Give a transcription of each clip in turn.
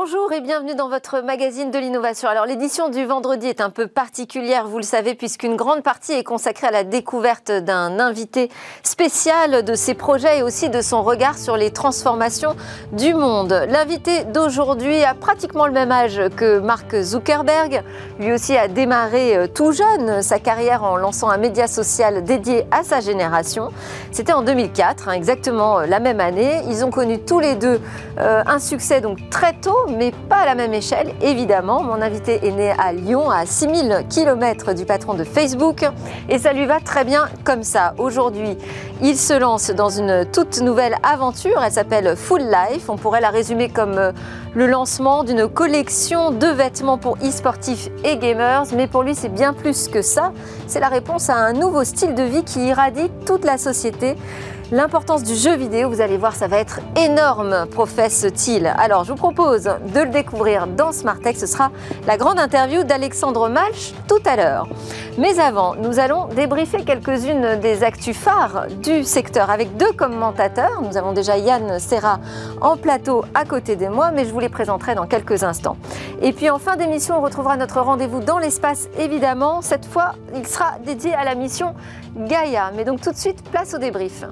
Bonjour et bienvenue dans votre magazine de l'innovation. Alors l'édition du vendredi est un peu particulière, vous le savez, puisqu'une grande partie est consacrée à la découverte d'un invité spécial de ses projets et aussi de son regard sur les transformations du monde. L'invité d'aujourd'hui a pratiquement le même âge que Mark Zuckerberg. Lui aussi a démarré euh, tout jeune sa carrière en lançant un média social dédié à sa génération. C'était en 2004, hein, exactement euh, la même année. Ils ont connu tous les deux euh, un succès donc très tôt mais pas à la même échelle, évidemment. Mon invité est né à Lyon, à 6000 km du patron de Facebook, et ça lui va très bien comme ça. Aujourd'hui, il se lance dans une toute nouvelle aventure, elle s'appelle Full Life. On pourrait la résumer comme euh, le lancement d'une collection de vêtements pour e-sportifs et gamers, mais pour lui c'est bien plus que ça. C'est la réponse à un nouveau style de vie qui irradie toute la société. L'importance du jeu vidéo, vous allez voir, ça va être énorme, professe-t-il. Alors, je vous propose de le découvrir dans Smart Tech. Ce sera la grande interview d'Alexandre Malch tout à l'heure. Mais avant, nous allons débriefer quelques-unes des actus phares du secteur avec deux commentateurs. Nous avons déjà Yann Serra en plateau à côté de moi, mais je vous les présenterai dans quelques instants. Et puis en fin d'émission, on retrouvera notre rendez-vous dans l'espace, évidemment. Cette fois, il sera dédié à la mission Gaïa. Mais donc tout de suite, place au débrief.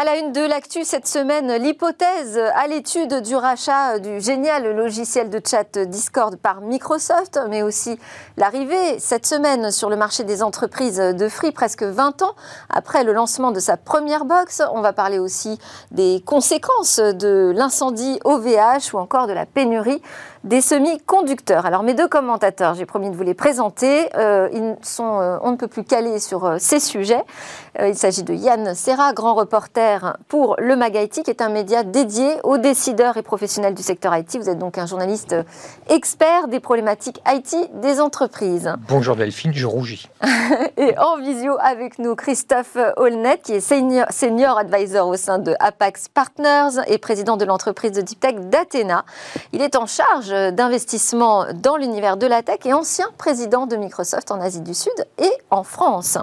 À la une de l'actu cette semaine, l'hypothèse à l'étude du rachat du génial logiciel de chat Discord par Microsoft, mais aussi l'arrivée cette semaine sur le marché des entreprises de Free, presque 20 ans après le lancement de sa première box. On va parler aussi des conséquences de l'incendie OVH ou encore de la pénurie des semi-conducteurs. Alors mes deux commentateurs, j'ai promis de vous les présenter, euh, ils sont euh, on ne peut plus calés sur euh, ces sujets. il s'agit de Yann Serra, grand reporter pour le MAGIT, qui est un média dédié aux décideurs et professionnels du secteur IT. Vous êtes donc un journaliste expert des problématiques IT des entreprises. Bonjour Delphine, je rougis. et en visio avec nous, Christophe Holnet, qui est senior, senior advisor au sein de Apax Partners et président de l'entreprise de deep tech d'Athena. Il est en charge d'investissement dans l'univers de la tech et ancien président de Microsoft en Asie du Sud et en France.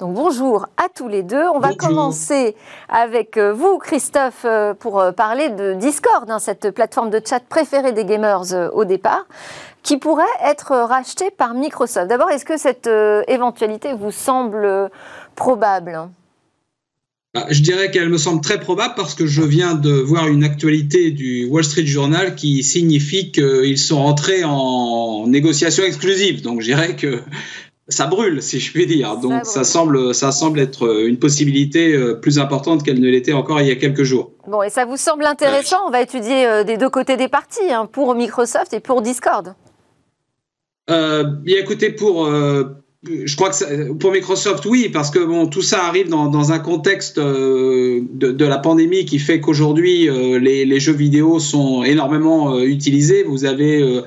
Donc bonjour à tous les deux. On va commencer avec euh, vous, Christophe, euh, pour euh, parler de Discord, hein, cette plateforme de chat préférée des gamers au départ, qui pourrait être rachetée par Microsoft. D'abord, est-ce que cette éventualité vous semble probable? Je dirais qu'elle me semble très probable parce que je viens de voir une actualité du Wall Street Journal qui signifie qu'ils sont entrés en négociation exclusive. Donc je dirais que ça brûle, si je puis dire. Donc ça, semble, ça semble être une possibilité euh, plus importante qu'elle ne l'était encore il y a quelques jours. Bon, et ça vous semble intéressant? On va étudier euh, des deux côtés des parties, hein, pour Microsoft et pour Discord. Euh, bien écoutez, pour, je crois que pour Microsoft, oui, parce que bon, tout ça arrive dans, dans un contexte euh, de, de, la pandémie qui fait qu'aujourd'hui, euh, les, les, jeux vidéo sont énormément euh, utilisés. Vous avez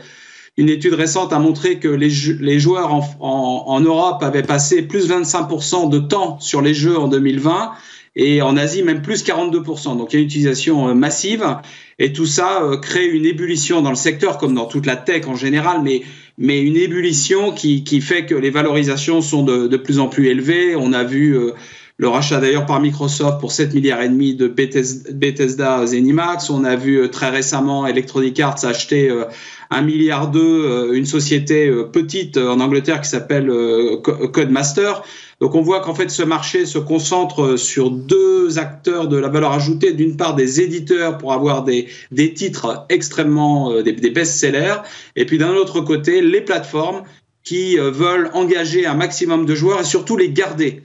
une étude récente a montré que les, les joueurs en, en, en, Europe avaient passé plus 25% de temps sur les jeux en 2020 et en Asie même plus 42%. Donc il y a une utilisation massive et tout ça crée une ébullition dans le secteur comme dans toute la tech en général, mais mais une ébullition qui, fait que les valorisations sont de, de plus en plus élevées. On a vu euh, le rachat d'ailleurs par Microsoft pour 7 milliards et demi de Bethesda, Zenimax. On a vu euh, très récemment Electronic Arts acheter euh, un milliard d'eux, une société petite en Angleterre qui s'appelle Codemaster. Donc on voit qu'en fait ce marché se concentre sur deux acteurs de la valeur ajoutée. D'une part des éditeurs pour avoir des, des titres extrêmement, euh, des, best-sellers, et puis d'un autre côté les plateformes qui euh, veulent engager un maximum de joueurs et surtout les garder.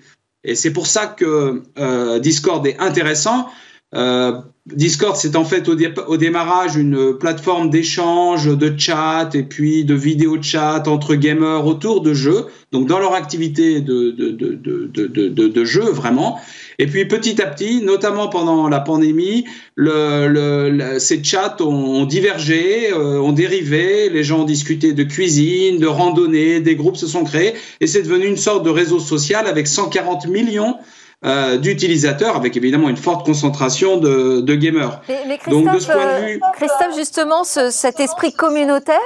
Et c'est pour ça que euh, Discord est intéressant. Euh, Discord, c'est en fait au, démarrage une plateforme d'échange, de chat et puis de vidéo chat entre gamers autour de jeux, donc dans leur activité de, de, jeu vraiment. Et puis petit à petit, notamment pendant la pandémie, le, le, ces chats ont, divergé, euh, ont dérivé, les gens ont discuté de cuisine, de randonnée, des groupes se sont créés. Et c'est devenu une sorte de réseau social avec 140 millions euh, d'utilisateurs, avec évidemment une forte concentration de, de gamers. Mais, Christophe, Donc de ce point de vue, Christophe justement, ce, cet esprit communautaire,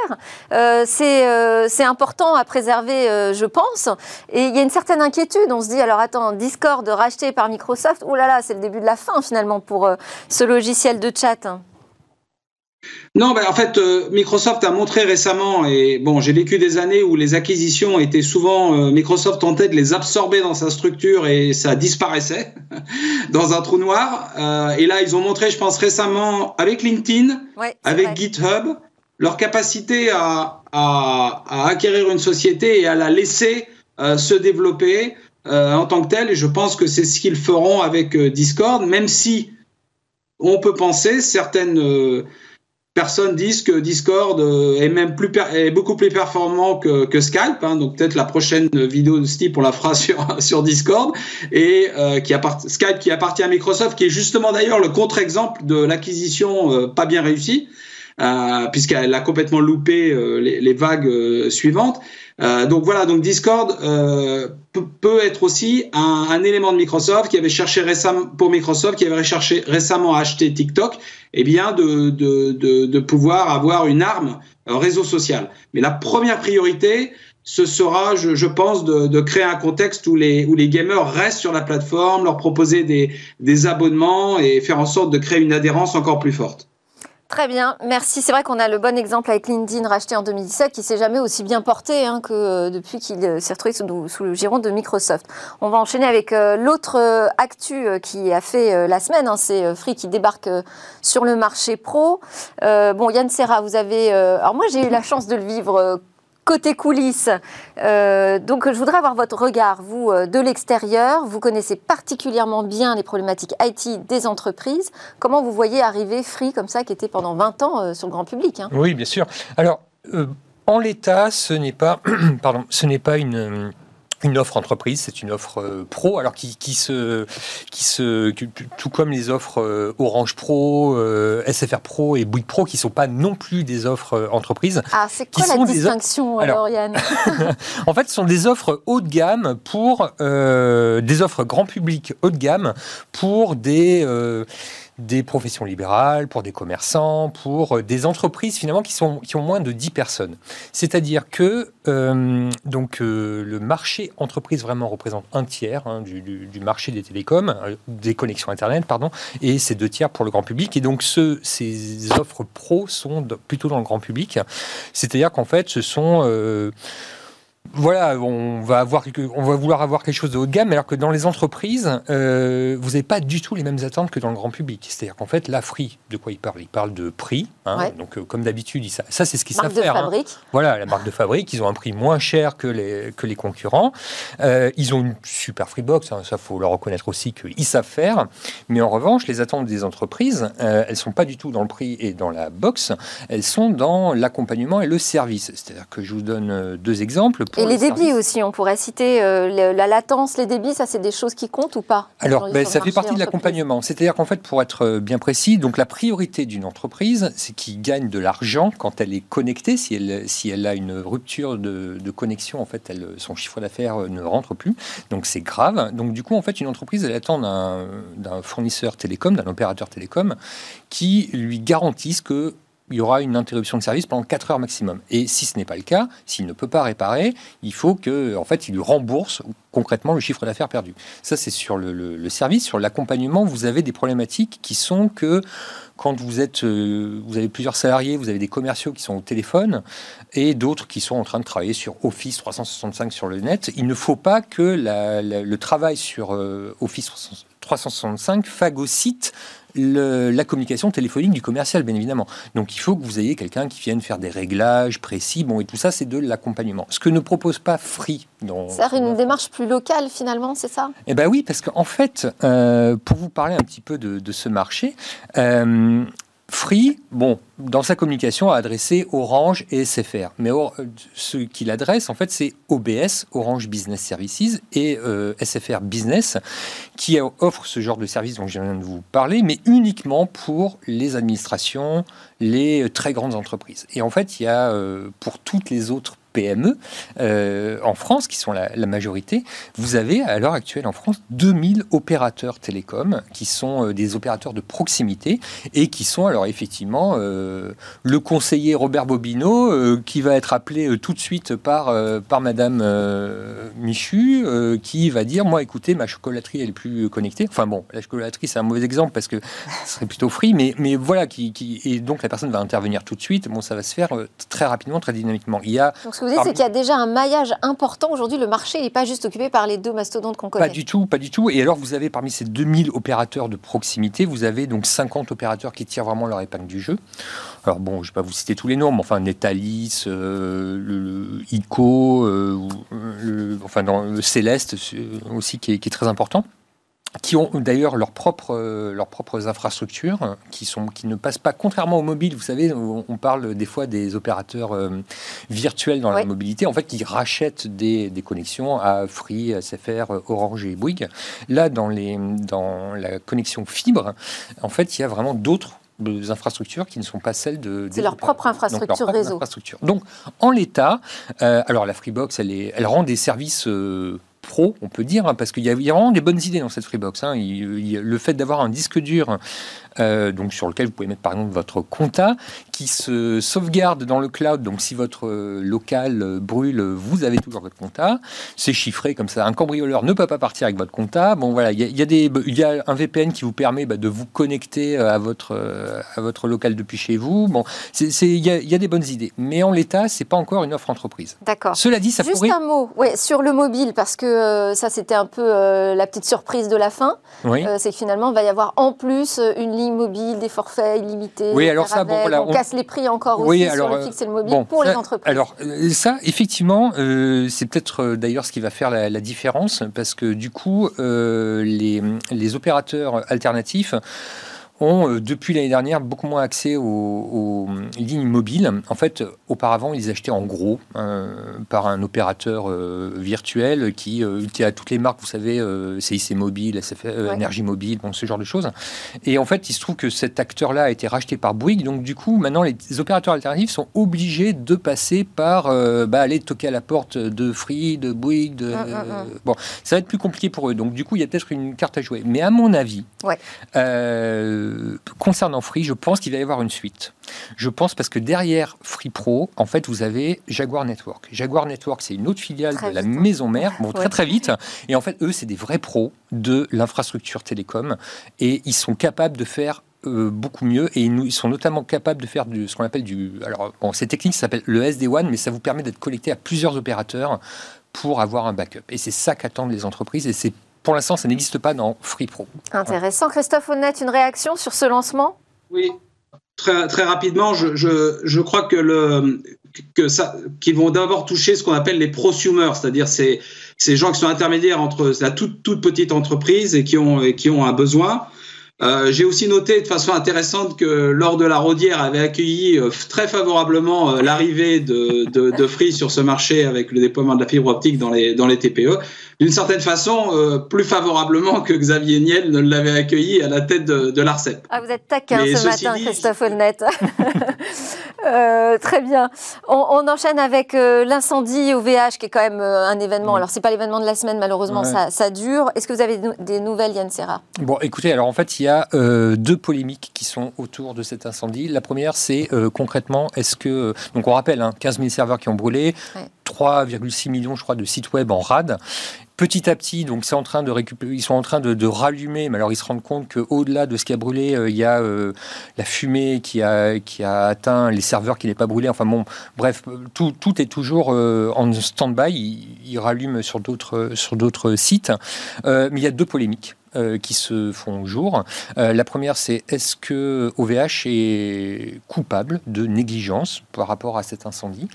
euh, c'est important à préserver, je pense. Et il y a une certaine inquiétude. On se dit alors attends, Discord racheté par Microsoft, oh là là, c'est le début de la fin finalement pour ce logiciel de chat. Non, ben en fait, euh, Microsoft a montré récemment, et bon, j'ai vécu des années où les acquisitions étaient souvent, euh, Microsoft tentait de les absorber dans sa structure et ça disparaissait dans un trou noir. Euh, et là, ils ont montré, je pense récemment, avec LinkedIn, avec GitHub, leur capacité à, à, à, acquérir une société et à la laisser se développer en tant que telle. Et je pense que c'est ce qu'ils feront avec Discord, même si on peut penser certaines personnes disent que Discord euh, est même plus est beaucoup plus performant que, Skype. Hein, donc peut-être la prochaine vidéo de Steve on la fera sur sur Discord et euh, qui Skype qui appartient à Microsoft, qui est justement d'ailleurs le contre-exemple de l'acquisition euh, pas bien réussie. Euh, puisqu'elle a complètement loupé les, vagues suivantes. Euh, donc voilà, donc Discord euh, peut être aussi un, élément de Microsoft qui avait cherché récemment pour Microsoft qui avait cherché récemment à acheter TikTok eh bien de, pouvoir avoir une arme un réseau social. Mais la première priorité, ce sera, je, pense, de, créer un contexte où les, où les gamers restent sur la plateforme, leur proposer des abonnements et faire en sorte de créer une adhérence encore plus forte. Très bien, merci. C'est vrai qu'on a le bon exemple avec LinkedIn racheté en 2017 qui s'est jamais aussi bien porté hein, que euh, depuis qu'il euh, s'est retrouvé sous, le giron de Microsoft. On va enchaîner avec euh, l'autre actu qui a fait la semaine. Hein, c'est Free qui débarque sur le marché pro. bon, Yann Serra, vous avez. alors moi, j'ai eu la chance de le vivre côté coulisses. Euh, donc, je voudrais avoir votre regard, vous, euh, de l'extérieur. Vous connaissez particulièrement bien les problématiques IT des entreprises. Comment vous voyez arriver Free comme ça, qui était pendant 20 ans euh, sur le grand public hein? Oui, bien sûr. Alors, en l'état, ce n'est pas, pardon, ce n'est pas une une offre entreprise, c'est une offre euh, pro, alors qui, qui, se, qui se, tout comme les offres euh, Orange Pro, euh, SFR Pro et Bouygues Pro, qui sont pas non plus des offres entreprises. Ah, c'est quoi la distinction, alors, Yann En fait, ce sont des offres haut de gamme pour des offres grand public haut de gamme pour des des professions libérales, pour des commerçants, pour euh, des entreprises finalement qui, sont, qui ont moins de 10 personnes. C'est-à-dire que euh, donc, euh, le marché entreprise vraiment représente un tiers hein, du, marché des télécoms, des connexions Internet, pardon, et c'est deux tiers pour le grand public. Et donc ce, ces offres pro sont plutôt dans le grand public. C'est-à-dire qu'en fait, ce sont voilà, on va, avoir, on va vouloir avoir quelque chose de haut de gamme, alors que dans les entreprises, euh, vous n'avez pas du tout les mêmes attentes que dans le grand public. C'est-à-dire qu'en fait, la Free, de quoi il parle? Il parle de prix. Hein, donc, euh, comme d'habitude, ça, ça c'est ce qu'ils savent faire. Marque de fabrique. Voilà, la marque de fabrique. Ils ont un prix moins cher que les, que les concurrents. Euh, ils ont une super Freebox. Hein, ça, faut leur reconnaître aussi qu'ils savent faire. Mais en revanche, les attentes des entreprises, elles ne sont pas du tout dans le prix et dans la box. Elles sont dans l'accompagnement et le service. C'est-à-dire que je vous donne deux exemples. Et les débits aussi, on pourrait citer euh, la latence, les débits, ça c'est des choses qui comptent ou pas Alors, ben, ça fait partie de l'accompagnement. C'est-à-dire qu'en fait, pour être euh, bien précis, donc la priorité d'une entreprise, c'est qu'il gagne de l'argent quand elle est connectée. Si elle, si elle a une rupture de, connexion, en fait, elle, son chiffre d'affaires euh, ne rentre plus. Donc c'est grave. Donc du coup, en fait, une entreprise, elle attend d'un fournisseur télécom, d'un opérateur télécom, qui lui garantisse que il y aura une interruption de service pendant 4 heures maximum. Et si ce n'est pas le cas, s'il ne peut pas réparer, il faut que, en fait, il rembourse concrètement le chiffre d'affaires perdu. Ça, c'est sur le, service. Sur l'accompagnement, vous avez des problématiques qui sont que quand vous êtes, euh, vous avez plusieurs salariés, vous avez des commerciaux qui sont au téléphone et d'autres qui sont en train de travailler sur Office 365 sur le net. Il ne faut pas que le travail sur euh, Office 365 phagocyte la communication téléphonique du commercial, bien évidemment. Donc il faut que vous ayez quelqu'un qui vienne faire des réglages précis. Bon, et tout ça, c'est de l'accompagnement. Ce que ne propose pas Free. C'est une démarche plus locale, finalement, c'est ça? Eh bien oui, parce qu'en fait, euh, pour vous parler un petit peu de, ce marché, euh, Free, bon, dans sa communication, a adressé Orange et SFR. Mais ce qu'il adresse, en fait, c'est OBS, Orange Business Services, et euh, SFR Business, qui offre ce genre de service dont je viens de vous parler, mais uniquement pour les administrations, les très grandes entreprises. Et en fait, il y a, euh, pour toutes les autres PME euh, en France, qui sont la, majorité, vous avez à l'heure actuelle en France 2000 opérateurs télécoms qui sont euh, des opérateurs de proximité et qui sont alors effectivement euh, le conseiller Robert Bobineau qui va être appelé tout de suite par, par Madame Michu qui va dire moi écoutez ma chocolaterie elle est plus connectée. Enfin bon, la chocolaterie c'est un mauvais exemple parce que ce serait plutôt free, mais, mais voilà qui, qui, et donc la personne va intervenir tout de suite. Bon ça va se faire très rapidement, très dynamiquement. Il y a vous dites, c'est qu'il y a déjà un maillage important. Aujourd'hui, le marché n'est pas juste occupé par les deux mastodontes qu'on connaît. Pas du tout, pas du tout. Et alors, vous avez parmi ces 2000 opérateurs de proximité, vous avez donc 50 opérateurs qui tirent vraiment leur épingle du jeu. Alors bon, je ne vais pas vous citer tous les noms, mais enfin Netalis, euh, le, ICO, euh, enfin dans le Céleste aussi qui est très important qui ont d'ailleurs leurs propres, euh, leurs propres infrastructures, qui, sont, qui ne passent pas, contrairement aux mobiles, vous savez, on, parle des fois des opérateurs euh, virtuels dans la mobilité, en fait, qui rachètent des, des, connexions à Free, SFR, Orange et Bouygues. Là, dans, les, dans la connexion fibre, en fait, il y a vraiment d'autres infrastructures qui ne sont pas celles de. C'est leur propre infrastructure réseau. Donc, en l'état, euh, alors la Freebox, elle, est, elle rend des services on peut dire, hein, parce qu'il y, a vraiment des bonnes idées dans cette Freebox. Hein. le fait d'avoir un disque dur euh, donc sur lequel vous pouvez mettre par exemple votre compta, qui se sauvegarde dans le cloud. Donc si votre euh, local euh, brûle, vous avez toujours votre compta. C'est chiffré comme ça. Un cambrioleur ne peut pas partir avec votre compta. Bon voilà, il y, a, des, il y a un VPN qui vous permet bah, de vous connecter à votre à votre local depuis chez vous. Bon, il y, y, a des bonnes idées, mais en l'état, c'est pas encore une offre entreprise. D'accord. Cela dit, ça Juste un mot, ouais, sur le mobile, parce que ça c'était un peu la petite surprise de la fin. Oui. c'est que finalement, il va y avoir en plus une mobile, des forfaits illimités. Oui, alors ça, bon, voilà, on, casse les prix encore aussi sur le fixe et le mobile pour les entreprises. Alors euh, ça, effectivement, euh, c'est peut-être euh, d'ailleurs ce qui va faire la, différence, parce que du coup, les, les opérateurs alternatifs ont, euh, depuis l'année dernière, beaucoup moins accès aux, lignes mobiles. En fait, auparavant, ils achetaient en gros euh, par un opérateur euh, virtuel qui, qui, a toutes les marques, vous savez, CIC Mobile, SFR, Énergie Mobile, bon, ce genre de choses. Et en fait, il se trouve que cet acteur-là a été racheté par Bouygues. Donc, du coup, maintenant, les opérateurs alternatifs sont obligés de passer par bah, aller toquer à la porte de Free, de Bouygues. De, hum, hum, hum. bon, ça va être plus compliqué pour eux. Donc, du coup, il y a peut-être une carte à jouer. Mais à mon avis, ouais. Euh, concernant Free, je pense qu'il va y avoir une suite. Je pense parce que derrière Free Pro, en fait, vous avez Jaguar Network. Jaguar Network, c'est une autre filiale de la maison mère, bon, très très vite. Et en fait, eux, c'est des vrais pros de l'infrastructure télécom. Et ils sont capables de faire euh, beaucoup mieux et ils, sont notamment capables de faire du, ce qu'on appelle du. Alors, bon, cette technique s'appelle le SD-WAN, mais ça vous permet d'être connecté à plusieurs opérateurs pour avoir un backup. Et c'est ça qu'attendent les entreprises et c'est pour l'instant, ça n'existe pas dans Free Pro. Intéressant. Christophe Honnête, une réaction sur ce lancement? Oui, très, très rapidement, je, je, crois que le, que ça, qui vont d'abord toucher ce qu'on appelle les prosumers, c'est-à-dire ces, ces gens qui sont intermédiaires entre la toute, toute petite entreprise et qui ont, et qui ont un besoin. Euh, j'ai aussi noté de façon intéressante que lors de la Rodière avait accueilli euh, très favorablement euh, l'arrivée de, de, de, Free sur ce marché avec le déploiement de la fibre optique dans les, dans les TPE d'une certaine façon, euh, plus favorablement que Xavier Niel ne l'avait accueilli à la tête de, l'ARCEP. Ah, vous êtes taquin ce matin, Christophe Olnet. euh, très bien. On, enchaîne avec euh, l'incendie au VH, qui est quand même euh, un événement. Alors, Alors, c'est pas l'événement de la semaine, malheureusement, ça, ça, dure. Est-ce que vous avez des nouvelles, Yann Serra? Bon, écoutez, alors en fait, il y a deux polémiques qui sont autour de cet incendie. La première, c'est concrètement, est-ce que. donc, on rappelle, hein, 15 000 serveurs qui ont brûlé, 3,6 millions, je crois, de sites web en rade petit à petit, donc c'est en train de récupérer, ils sont en train de, rallumer, mais alors ils se rendent compte qu'au-delà de ce qui a brûlé, euh, il y a euh, la fumée qui a, qui a atteint les serveurs qui n'est pas brûlé. Enfin bon, bref, tout, est toujours euh, en stand-by. Ils, rallument sur d'autres sur d'autres sites, mais il y a deux polémiques. qui se font jour. la première, c'est est-ce que OVH est coupable de négligence par rapport à cet incendie?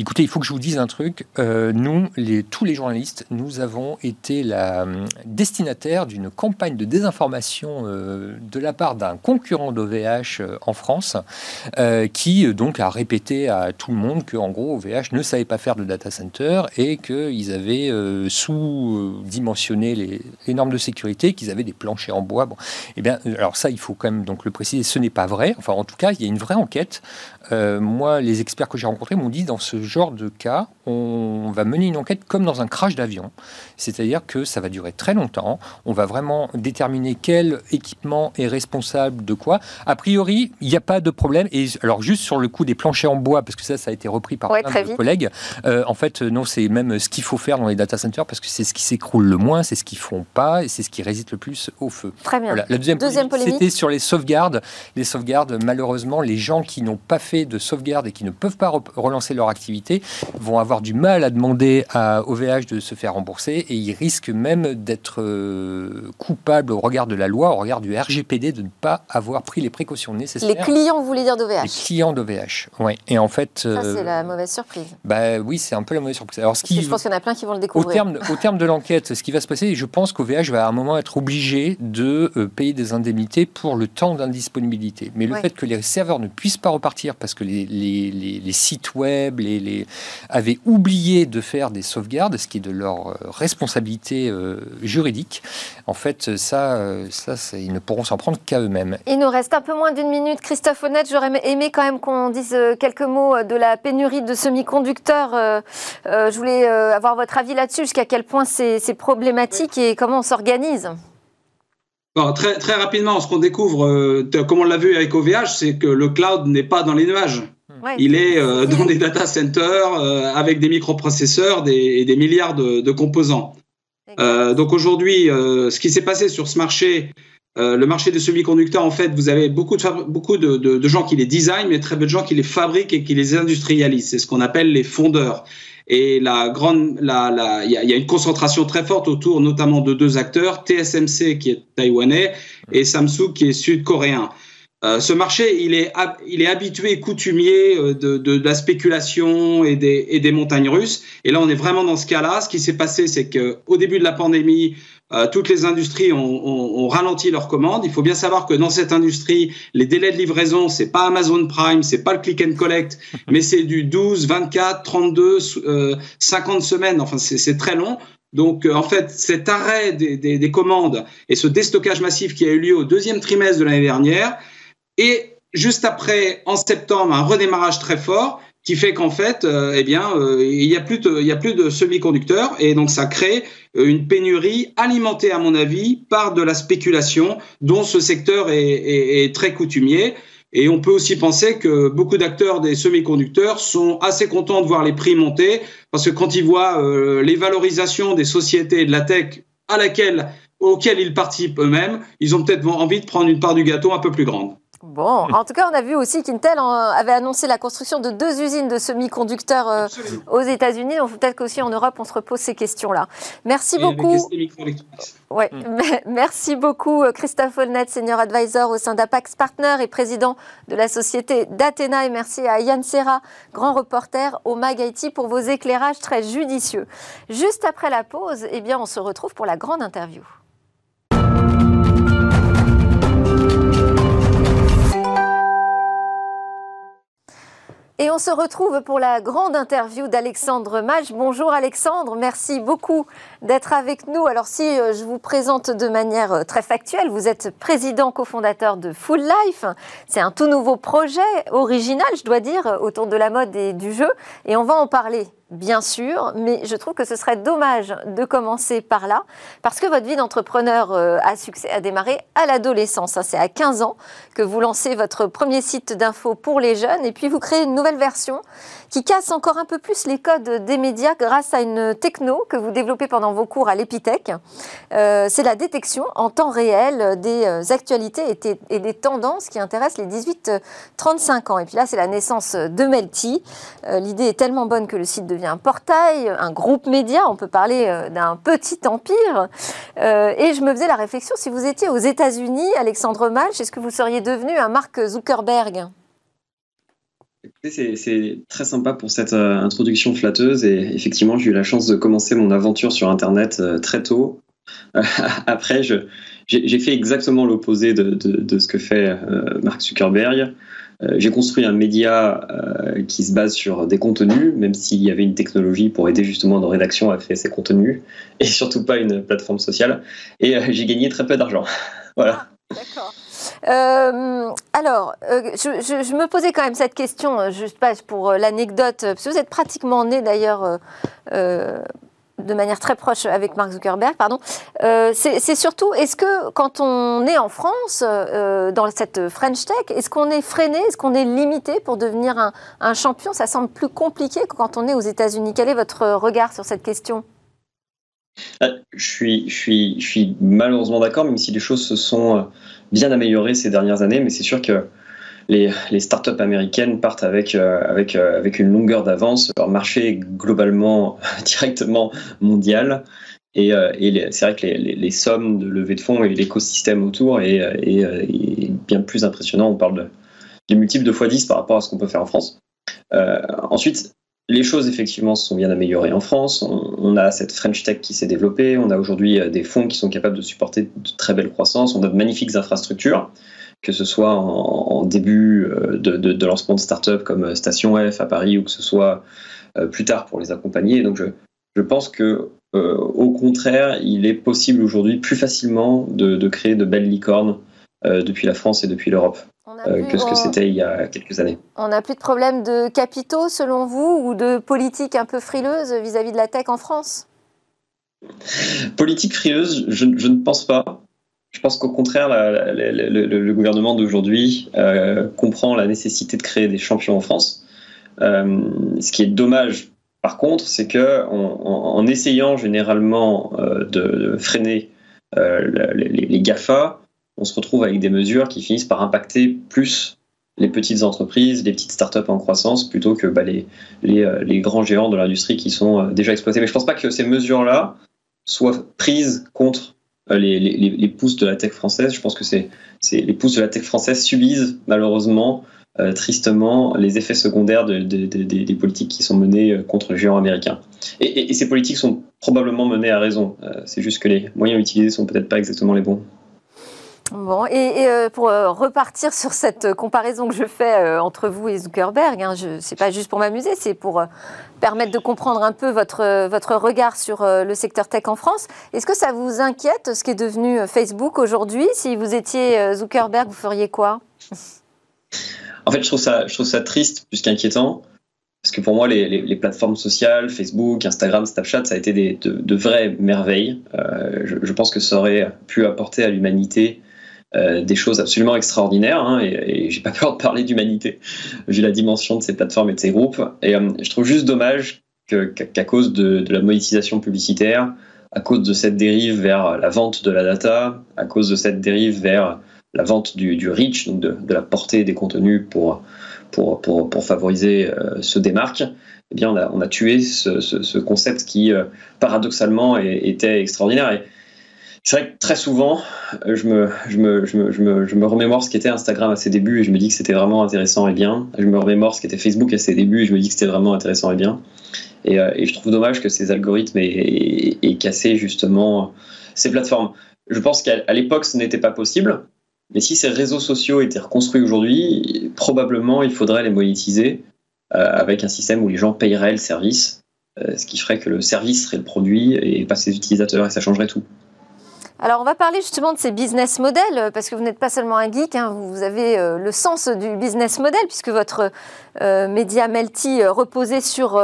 Écoutez, il faut que je vous dise un truc. Euh, nous, tous les journalistes, nous avons été la euh, destinataire d'une campagne de désinformation euh, de la part d'un concurrent d'OVH en France, qui donc a répété à tout le monde qu'en gros, OVH ne savait pas faire de data center et qu'ils avaient sous-dimensionné les, normes de sécurité, qu'ils avaient des planchers en bois. Bon, eh bien, alors ça, il faut quand même le préciser, ce n'est pas vrai. Enfin, en tout cas, il y a une vraie enquête Euh, moi, les experts que j'ai rencontrés m'ont dit dans ce genre de cas, on va mener une enquête comme dans un crash d'avion. C'est-à-dire que ça va durer très longtemps. On va vraiment déterminer quel équipement est responsable de quoi. A priori, il n'y a pas de problème. Et alors, juste sur le coup des planchers en bois, parce que ça, ça a été repris par plein de collègues. Euh, en fait, non, c'est même ce qu'il faut faire dans les data centers parce que c'est ce qui s'écroule le moins, c'est ce qu'ils font pas et c'est ce qui résiste le plus au feu. Très bien. La deuxième, deuxième c'était sur les sauvegardes. Les sauvegardes, malheureusement, les gens qui n'ont pas fait de sauvegarde et qui ne peuvent pas relancer leur activité vont avoir du mal à demander à OVH de se faire rembourser et ils risquent même d'être euh, coupables au regard de la loi, au regard du RGPD, de ne pas avoir pris les précautions nécessaires. Les clients, vous voulez dire d'OVH Les clients d'OVH, oui. Et en fait... Ça, c'est euh, la mauvaise surprise. Bah oui, c'est un peu la mauvaise surprise. Alors, ce qui, je pense qu'il y en a plein qui vont le découvrir. Au terme, au terme de l'enquête, ce qui va se passer, je pense qu'OVH va à un moment être obligé de euh, payer des indemnités pour le temps d'indisponibilité. Mais le fait que les serveurs ne puissent pas repartir parce que les, sites web avaient oublié de faire des sauvegardes, ce qui est de leur euh, responsabilité euh, juridique, en fait, ça, ça ils ne pourront s'en prendre qu'à eux-mêmes. Il nous reste un peu moins d'une minute. Christophe Honnête, j'aurais aimé quand même qu'on dise quelques mots de la pénurie de semi-conducteurs. je voulais avoir votre avis là-dessus, jusqu'à quel point c'est problématique et comment on s'organise très, très rapidement, ce qu'on découvre, euh, comme on l'a vu avec OVH, c'est que le cloud n'est pas dans les nuages. Il est euh, dans des data centers euh, avec des microprocesseurs et des milliards de, composants. donc aujourd'hui, ce qui s'est passé sur ce marché, le marché des semi-conducteurs, en fait, vous avez beaucoup, de, beaucoup de, de, gens qui les designent, mais très peu de gens qui les fabriquent et qui les industrialisent. C'est ce qu'on appelle les fondeurs. Et la grande, la, la, il y, y, a une concentration très forte autour, notamment de deux acteurs, TSMC qui est taïwanais et Samsung qui est sud-coréen. Euh, ce marché, il est, il est habitué, coutumier euh, de, la spéculation et des, et des montagnes russes. Et là, on est vraiment dans ce cas-là. Ce qui s'est passé, c'est qu'au début de la pandémie, euh, toutes les industries ont, ont, ont, ralenti leurs commandes. Il faut bien savoir que dans cette industrie, les délais de livraison, c'est pas Amazon Prime, c'est pas le click and collect, mais c'est du 12, 24, 32, euh, 50 semaines. Enfin, c'est très long. Donc, euh, en fait, cet arrêt des, des, des, commandes et ce déstockage massif qui a eu lieu au deuxième trimestre de l'année dernière, et juste après, en septembre, un redémarrage très fort qui fait qu'en fait, euh, eh bien, euh, il n'y a plus de, y a plus de semi-conducteurs et donc ça crée euh, une pénurie alimentée, à mon avis, par de la spéculation dont ce secteur est, très coutumier. Et on peut aussi penser que beaucoup d'acteurs des semi-conducteurs sont assez contents de voir les prix monter parce que quand ils voient les valorisations des sociétés de la tech à laquelle, auxquelles ils participent eux-mêmes, ils ont peut-être envie de prendre une part du gâteau un peu plus grande. Bon, en tout cas, on a vu aussi qu'Intel avait annoncé la construction de deux usines de semi-conducteurs euh, aux États-Unis. Donc peut-être qu'aussi en Europe, on se repose ces questions-là. Merci beaucoup. Ouais, mm. merci beaucoup, euh, Christophe Olnet, senior advisor au sein d'Apax Partner et président de la société d'Athéna. Et merci à Yann Serra, grand reporter au Mag IT, pour vos éclairages très judicieux. Juste après la pause, eh bien, on se retrouve pour la grande interview. Et on se retrouve pour la grande interview d'Alexandre Mage. Bonjour Alexandre, merci beaucoup d'être avec nous. Alors si euh, je vous présente de manière euh, très factuelle, vous êtes président cofondateur de Full Life. C'est un tout nouveau projet original, je dois dire, autour de la mode et du jeu. Et on va en parler bien sûr, mais je trouve que ce serait dommage de commencer par là, parce que votre vie d'entrepreneur euh, à succès a démarré à l'adolescence. C'est à 15 ans que vous lancez votre premier site d'info pour les jeunes, et puis vous créez une nouvelle version qui casse encore un peu plus les codes des médias grâce à une techno que vous développez pendant vos cours à l'Epitech. Euh, c'est la détection en temps réel des euh, actualités et, des tendances qui intéressent les 18-35 ans. Et puis là, c'est la naissance de Melty. L'idée est tellement bonne que le site de un portail, un groupe média, on peut parler euh, d'un petit empire. Euh, et je me faisais la réflexion, si vous étiez aux États-Unis, Alexandre Malch, est-ce que vous seriez devenu un Mark Zuckerberg? C'est très sympa pour cette euh, introduction flatteuse et effectivement j'ai eu la chance de commencer mon aventure sur Internet très tôt. après, j'ai fait exactement l'opposé de, ce que fait Mark Zuckerberg. Euh, j'ai construit un média euh, qui se base sur des contenus, même s'il y avait une technologie pour aider justement nos rédactions à créer ces contenus, et surtout pas une plateforme sociale. Et euh, j'ai gagné très peu d'argent. voilà. Ah, d'accord. alors, je, me posais quand même cette question, juste pas pour l'anecdote, parce que vous êtes pratiquement né d'ailleurs de manière très proche avec Mark Zuckerberg, pardon. Euh, c'est surtout, est-ce que quand on est en France, euh, dans cette French Tech, est-ce qu'on est freiné, est-ce qu'on est limité pour devenir un, champion? Ça semble plus compliqué que quand on est aux États-Unis. Quel est votre regard sur cette question? Euh, je suis, je, suis, je suis malheureusement d'accord, même si les choses se sont bien améliorées ces dernières années, mais c'est sûr que les, startups américaines partent avec, euh, avec, euh, avec une longueur d'avance. Leur marché est globalement directement mondial. Et, euh, c'est vrai que les, les, sommes de levée de fonds et l'écosystème autour est, est, bien plus impressionnant. On parle de, des multiples de x10 par rapport à ce qu'on peut faire en France. ensuite, les choses effectivement se sont bien améliorées en France. On a cette French Tech qui s'est développée. On a aujourd'hui des fonds qui sont capables de supporter de très belles croissances. On a de magnifiques infrastructures que ce soit en, début euh, de, de, lancement de start-up comme Station F à Paris ou que ce soit euh, plus tard pour les accompagner. Donc je, je pense que euh, au contraire, il est possible aujourd'hui plus facilement de, créer de belles licornes depuis la France et depuis l'Europe que ce que c'était il y a quelques années. On n'a plus de problème de capitaux selon vous ou de politique un peu frileuse vis-à-vis de la tech en France? Politique frileuse, je, je, ne pense pas. Je pense qu'au contraire, le, gouvernement d'aujourd'hui euh, comprend la nécessité de créer des champions en France. Euh, ce qui est dommage, par contre, c'est que essayant généralement euh, de, freiner les, GAFA, on se retrouve avec des mesures qui finissent par impacter plus les petites entreprises, les petites startups en croissance, plutôt que bah, les, les, grands géants de l'industrie qui sont déjà exploités. Mais je ne pense pas que ces mesures-là soient prises contre les, les, pousses de la tech française. Je pense que c'est les pousses de la tech française subissent malheureusement euh, tristement les effets secondaires de, des politiques qui sont menées euh, contre les géants américains. Et, et, ces politiques sont probablement menées à raison. c'est juste que les moyens utilisés sont peut-être pas exactement les bons. Bon, et, euh, pour euh, repartir sur cette comparaison que je fais euh, entre vous et Zuckerberg, hein, ce n'est pas juste pour m'amuser, c'est pour permettre de comprendre un peu votre, votre regard sur le secteur tech en France. Est-ce que ça vous inquiète ce qui est devenu Facebook aujourd'hui? Si vous étiez Zuckerberg, vous feriez quoi? En fait, je trouve ça, je trouve ça triste plus qu'inquiétant. Parce que pour moi, les, plateformes sociales, Facebook, Instagram, Snapchat, ça a été de, vraies merveilles. Je, pense que ça aurait pu apporter à l'humanité euh, des choses absolument extraordinaires, hein, et, et j'ai pas peur de parler d'humanité, vu la dimension de ces plateformes et de ces groupes. Et euh, je trouve juste dommage qu'à cause de, la monétisation publicitaire, à cause de cette dérive vers la vente de la data, à cause de cette dérive vers la vente du, du reach, donc de, la portée des contenus pour, pour, pour, favoriser euh, ce démarque, eh bien on a, tué ce, ce, concept qui, paradoxalement, était extraordinaire. C'est vrai que très souvent, euh, je me, remémore ce qu'était Instagram à ses débuts et je me dis que c'était vraiment intéressant et bien. Je me remémore ce qu'était Facebook à ses débuts et je me dis que c'était vraiment intéressant et bien. Et, euh, je trouve dommage que ces algorithmes aient, cassé justement ces plateformes. Je pense qu'à l'époque, ce n'était pas possible. Mais si ces réseaux sociaux étaient reconstruits aujourd'hui, probablement il faudrait les monétiser euh, avec un système où les gens payeraient le service, ce qui ferait que le service serait le produit et pas ses utilisateurs et ça changerait tout. Alors, on va parler justement de ces business models, euh, parce que vous n'êtes pas seulement un geek, hein, vous avez euh, le sens du business model, puisque votre euh, média Melty reposait sur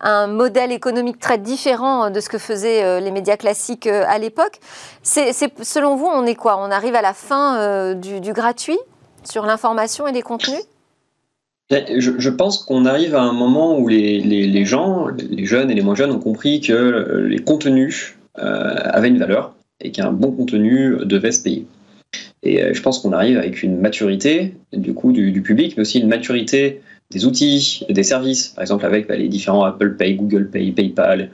un modèle économique très différent de ce que faisaient les médias classiques à l'époque. C'est, selon vous, on est quoi? On arrive à la fin du, gratuit sur l'information et les contenus? Je, pense qu'on arrive à un moment où les, gens, les jeunes et les moins jeunes, ont compris que les contenus avaient une valeur et qu'un bon contenu devait se payer. Et euh, je pense qu'on arrive avec une maturité du coup du, public, mais aussi une maturité des outils, des services, par exemple avec bah, les différents Apple Pay, Google Pay, PayPal,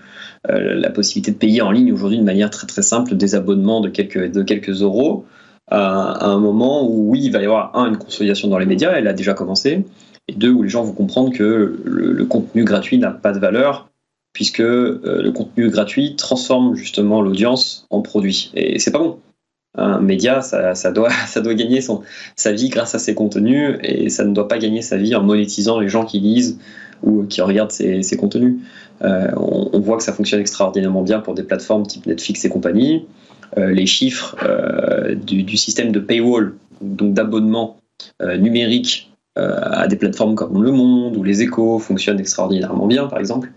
euh, la possibilité de payer en ligne aujourd'hui de manière très très simple des abonnements de quelques, de quelques euros, à, un moment où oui, il va y avoir un, une consolidation dans les médias, elle a déjà commencé, et deux, où les gens vont comprendre que le contenu gratuit n'a pas de valeur puisque euh, le contenu gratuit transforme justement l'audience en produit. Et c'est pas bon. Un média, ça, doit, gagner sa vie grâce à ses contenus et ça ne doit pas gagner sa vie en monétisant les gens qui lisent ou qui regardent ces, contenus. Euh, on, voit que ça fonctionne extraordinairement bien pour des plateformes type Netflix et compagnie. les chiffres du, système de paywall, donc d'abonnement numérique à des plateformes comme Le Monde ou Les Échos fonctionnent extraordinairement bien, par exemple.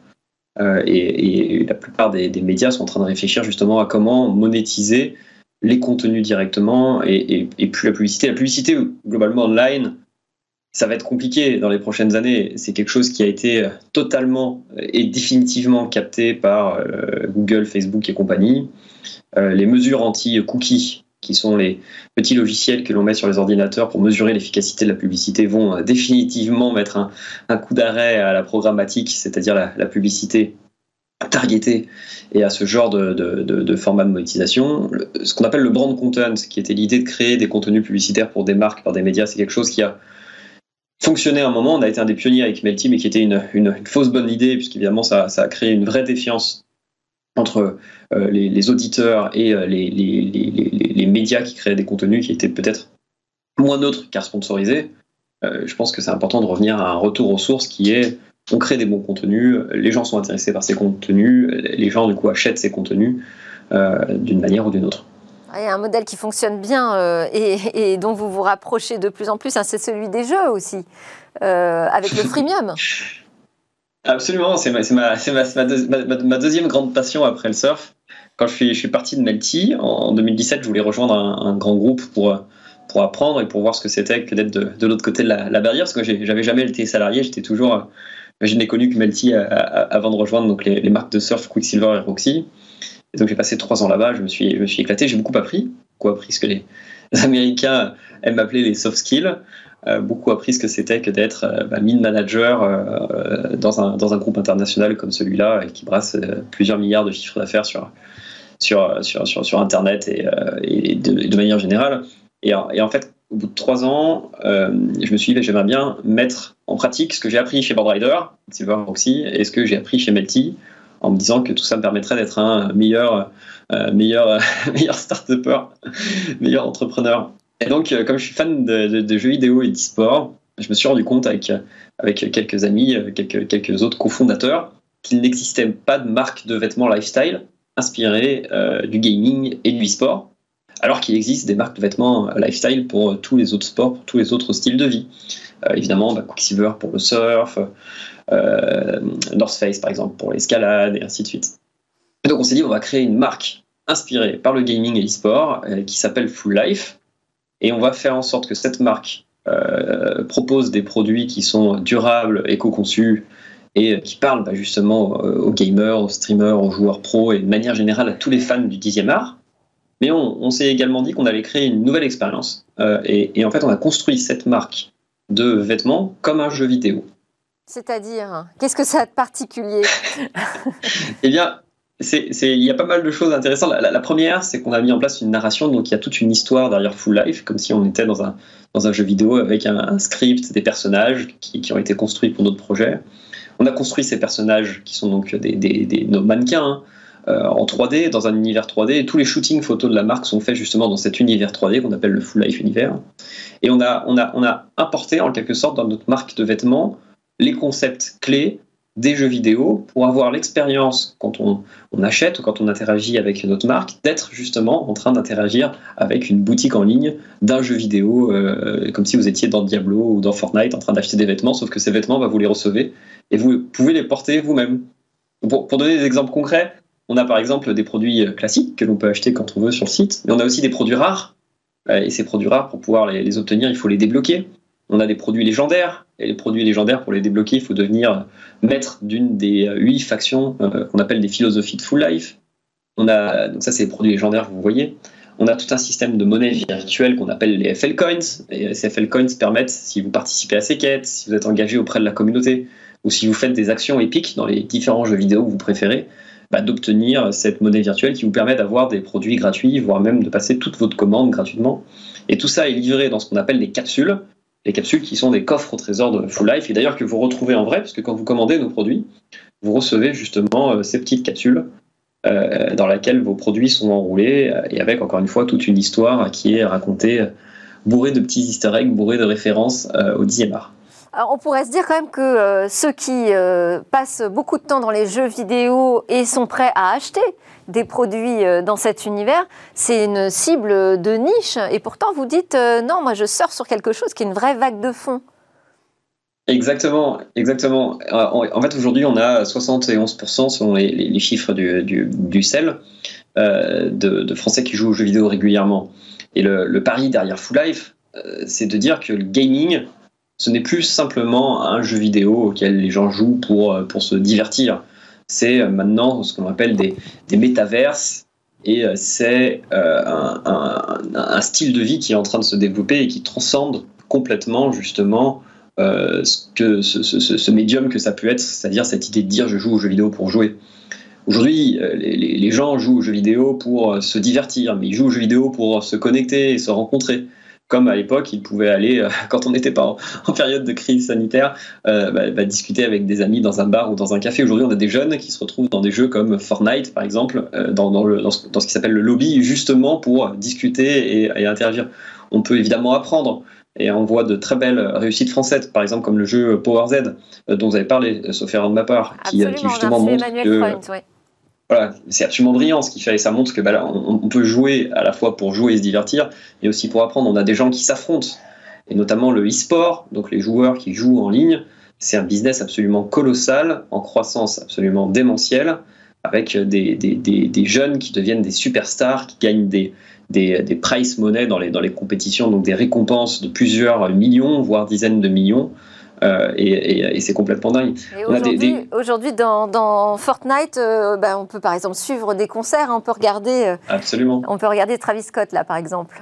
Et, la plupart des, médias sont en train de réfléchir justement à comment monétiser les contenus directement et, plus la publicité. La publicité, globalement, online, ça va être compliqué dans les prochaines années. C'est quelque chose qui a été totalement et définitivement capté par euh, Google, Facebook et compagnie. Euh, les mesures anti-cookies, qui sont les petits logiciels que l'on met sur les ordinateurs pour mesurer l'efficacité de la publicité, vont euh, définitivement mettre un, coup d'arrêt à la programmatique, c'est-à-dire la, publicité targetée et à ce genre de, format de monétisation. Ce qu'on appelle le brand content, qui était l'idée de créer des contenus publicitaires pour des marques par des médias, c'est quelque chose qui a fonctionné à un moment. On a été un des pionniers avec Melty, mais qui était une, fausse bonne idée, puisqu'évidemment, ça a créé une vraie défiance entre euh, les, auditeurs et euh, les, les, les, médias qui créaient des contenus qui étaient peut-être moins neutres car sponsorisés. Euh, je pense que c'est important de revenir à un retour aux sources qui est on crée des bons contenus, les gens sont intéressés par ces contenus, les gens du coup achètent ces contenus d'une manière ou d'une autre. Il y a un modèle qui fonctionne bien euh, et, dont vous vous rapprochez de plus en plus, hein, c'est celui des jeux aussi, euh, avec le freemium. Absolument, c'est ma, deuxième grande passion après le surf. Quand je suis, parti de Melty, en, 2017, je voulais rejoindre un, grand groupe pour, pour apprendre et pour voir ce que c'était que d'être de, l'autre côté de la, barrière, parce que j'avais jamais été salarié, j'étais toujours... Je n'ai connu que Melty avant de rejoindre donc les, marques de surf Quicksilver et Roxy. Et donc j'ai passé trois ans là-bas, je me suis, je me suis éclaté, j'ai beaucoup appris, beaucoup appris ce que les, Américains aiment appeler les soft skills, euh, beaucoup appris ce que c'était que d'être euh, bah, mine manager euh, dans, un, dans un groupe international comme celui-là qui brasse plusieurs milliards de chiffres d'affaires sur, sur, sur, sur, Internet et, et de, manière générale. Et, et, en fait, au bout de trois ans, je me suis dit, j'aimerais bien mettre en pratique ce que j'ai appris chez Boardrider, Silver Roxy, et ce que j'ai appris chez Melty, en me disant que tout ça me permettrait d'être un meilleur, euh, meilleur, meilleur start-upper, meilleur entrepreneur. Et donc, euh, comme je suis fan de, jeux vidéo et d'e-sport, je me suis rendu compte avec, avec quelques amis, quelques, quelques autres cofondateurs, qu'il n'existait pas de marque de vêtements lifestyle inspirée euh, du gaming et du e-sport, alors qu'il existe des marques de vêtements lifestyle pour tous les autres sports, pour tous les autres styles de vie. évidemment, bah, Quicksilver pour le surf, euh, North Face par exemple pour l'escalade et ainsi de suite. Et donc on s'est dit on va créer une marque inspirée par le gaming et l'e-sport euh, qui s'appelle Full Life et on va faire en sorte que cette marque euh, propose des produits qui sont durables, éco-conçus et qui parlent bah, justement aux gamers, aux streamers, aux joueurs pros et de manière générale à tous les fans du 10e art. Mais on, s'est également dit qu'on allait créer une nouvelle expérience et, et, en fait on a construit cette marque de vêtements comme un jeu vidéo. C'est-à-dire, qu'est-ce que ça a de particulier? Eh bien, il y a pas mal de choses intéressantes. La, première, c'est qu'on a mis en place une narration, donc il y a toute une histoire derrière Full Life, comme si on était dans un, dans un jeu vidéo avec un, script, des personnages qui, qui, ont été construits pour notre projet. On a construit ces personnages qui sont donc des, des, nos mannequins euh, en 3D, dans un univers 3D, et tous les shootings photos de la marque sont faits justement dans cet univers 3D qu'on appelle le Full Life Univers. Et on a, on, a, on a importé en quelque sorte dans notre marque de vêtements les concepts clés des jeux vidéo pour avoir l'expérience quand on, achète ou quand on interagit avec notre marque d'être justement en train d'interagir avec une boutique en ligne d'un jeu vidéo euh, comme si vous étiez dans Diablo ou dans Fortnite en train d'acheter des vêtements sauf que ces vêtements bah, vous les recevez et vous pouvez les porter vous-même. Pour, donner des exemples concrets, on a par exemple des produits classiques que l'on peut acheter quand on veut sur le site mais on a aussi des produits rares euh, et ces produits rares pour pouvoir les obtenir il faut les débloquer. On a des produits légendaires, et les produits légendaires, pour les débloquer, il faut devenir maître d'une des huit factions euh, qu'on appelle des philosophies de Full Life. On a, donc ça, c'est les produits légendaires, vous voyez. On a tout un système de monnaie virtuelle qu'on appelle les FL Coins. Et ces FL Coins permettent, si vous participez à ces quêtes, si vous êtes engagé auprès de la communauté, ou si vous faites des actions épiques dans les différents jeux vidéo que vous préférez, bah, d'obtenir cette monnaie virtuelle qui vous permet d'avoir des produits gratuits, voire même de passer toute votre commande gratuitement. Et tout ça est livré dans ce qu'on appelle des capsules, les capsules qui sont des coffres au trésor de Full Life et d'ailleurs que vous retrouvez en vrai, parce que quand vous commandez nos produits, vous recevez justement euh, ces petites capsules euh, dans lesquelles vos produits sont enroulés euh, et avec encore une fois toute une histoire qui est racontée, bourrée de petits easter eggs, bourrée de références au 10e art. on pourrait se dire quand même que ceux qui passent beaucoup de temps dans les jeux vidéo et sont prêts à acheter des produits dans cet univers, c'est une cible de niche. Et pourtant, vous dites non, moi je sors sur quelque chose qui est une vraie vague de fond. Exactement, exactement. En fait, aujourd'hui, on a 71% selon les, chiffres du, du, CEL euh, de, Français qui jouent aux jeux vidéo régulièrement. Et le, pari derrière Full Life, euh, c'est de dire que le gaming, ce n'est plus simplement un jeu vidéo auquel les gens jouent pour, euh, pour se divertir. C'est maintenant ce qu'on appelle des, métaverses et c'est un, un, style de vie qui est en train de se développer et qui transcende complètement justement euh, ce, médium que ça peut être, c'est-à-dire cette idée de dire je joue aux jeux vidéo pour jouer. Aujourd'hui, euh, les, les, gens jouent aux jeux vidéo pour euh, se divertir, mais ils jouent aux jeux vidéo pour se connecter et se rencontrer. Comme à l'époque, ils pouvaient aller, quand on n'était pas en, période de crise sanitaire, euh, bah, bah, discuter avec des amis dans un bar ou dans un café. Aujourd'hui, on a des jeunes qui se retrouvent dans des jeux comme Fortnite, par exemple, dans, dans, le, dans, ce, dans, ce, qui s'appelle le lobby, justement pour discuter et, et interagir. On peut évidemment apprendre et on voit de très belles réussites françaises, par exemple comme le jeu Power Z euh, dont vous avez parlé, euh, sauf erreur de ma part, qui, euh, justement montre que voilà, c'est absolument brillant ce qu'il fait et ça montre que bah, là, on, peut jouer à la fois pour jouer et se divertir, mais aussi pour apprendre. On a des gens qui s'affrontent et notamment le e-sport, donc les joueurs qui jouent en ligne. C'est un business absolument colossal, en croissance absolument démentielle, avec des, des, des, des jeunes qui deviennent des superstars, qui gagnent des, des, des price money dans les, dans les compétitions, donc des récompenses de plusieurs millions, voire dizaines de millions. Euh, et, et, c'est complètement dingue. Aujourd'hui, dans, dans, Fortnite, euh, bah, on peut par exemple suivre des concerts, on peut regarder. Euh, Absolument. On peut regarder Travis Scott là, par exemple.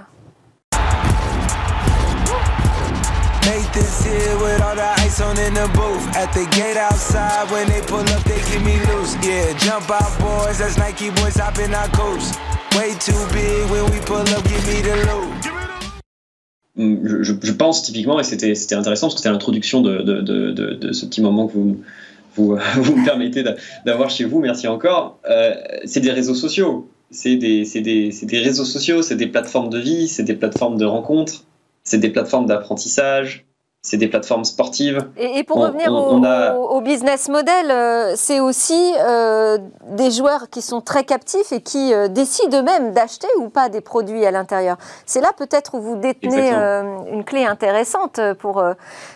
Nathan's here with all the ice on in the booth. At the gate outside, when they pull up, they give me loose. Yeah, jump out, boys. That's Nike boys hopping our coast. Je, pense typiquement, et c'était intéressant parce que c'était l'introduction de, de, ce petit moment que vous, vous, vous me permettez d'avoir chez vous, merci encore. Euh, c'est des réseaux sociaux. C'est des, des, des, réseaux sociaux, c'est des plateformes de vie, c'est des plateformes de rencontres, c'est des plateformes d'apprentissage, c'est des plateformes sportives. Et, pour revenir au, business model, euh, c'est aussi euh, des joueurs qui sont très captifs et qui euh, décident eux-mêmes d'acheter ou pas des produits à l'intérieur. C'est là peut-être où vous détenez une clé intéressante pour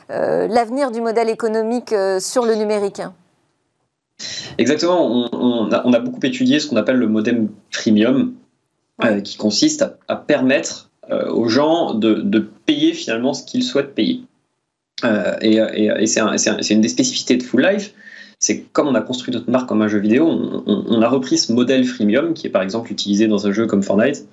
l'avenir du modèle économique sur le numérique. Exactement. On, a, beaucoup étudié ce qu'on appelle le modèle premium, qui consiste à, permettre aux gens de payer finalement ce qu'ils souhaitent payer. Euh, et, et, c'est une des spécificités de Full Life, c'est comme on a construit notre marque comme un jeu vidéo, on, a repris ce modèle freemium qui est par exemple utilisé dans un jeu comme Fortnite.